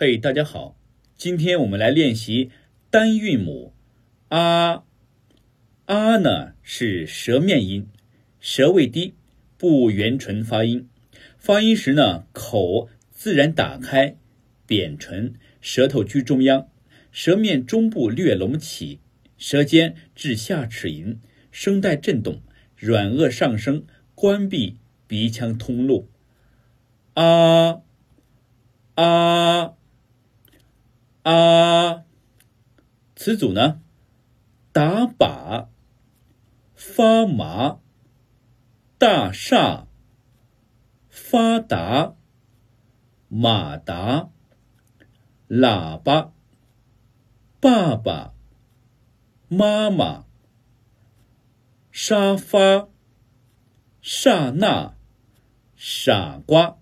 嘿，大家好，今天我们来练习单韵母啊。啊呢是舌面音，舌位低，不圆唇发音。发音时呢，口自然打开，扁唇，舌头居中央，舌面中部略隆起，舌尖至下齿龈，声带震动，软腭上升，关闭鼻腔通路。啊啊。啊，词组呢？打靶、发麻、大厦、发达、马达、喇叭、爸爸、妈妈、沙发、刹那、傻瓜。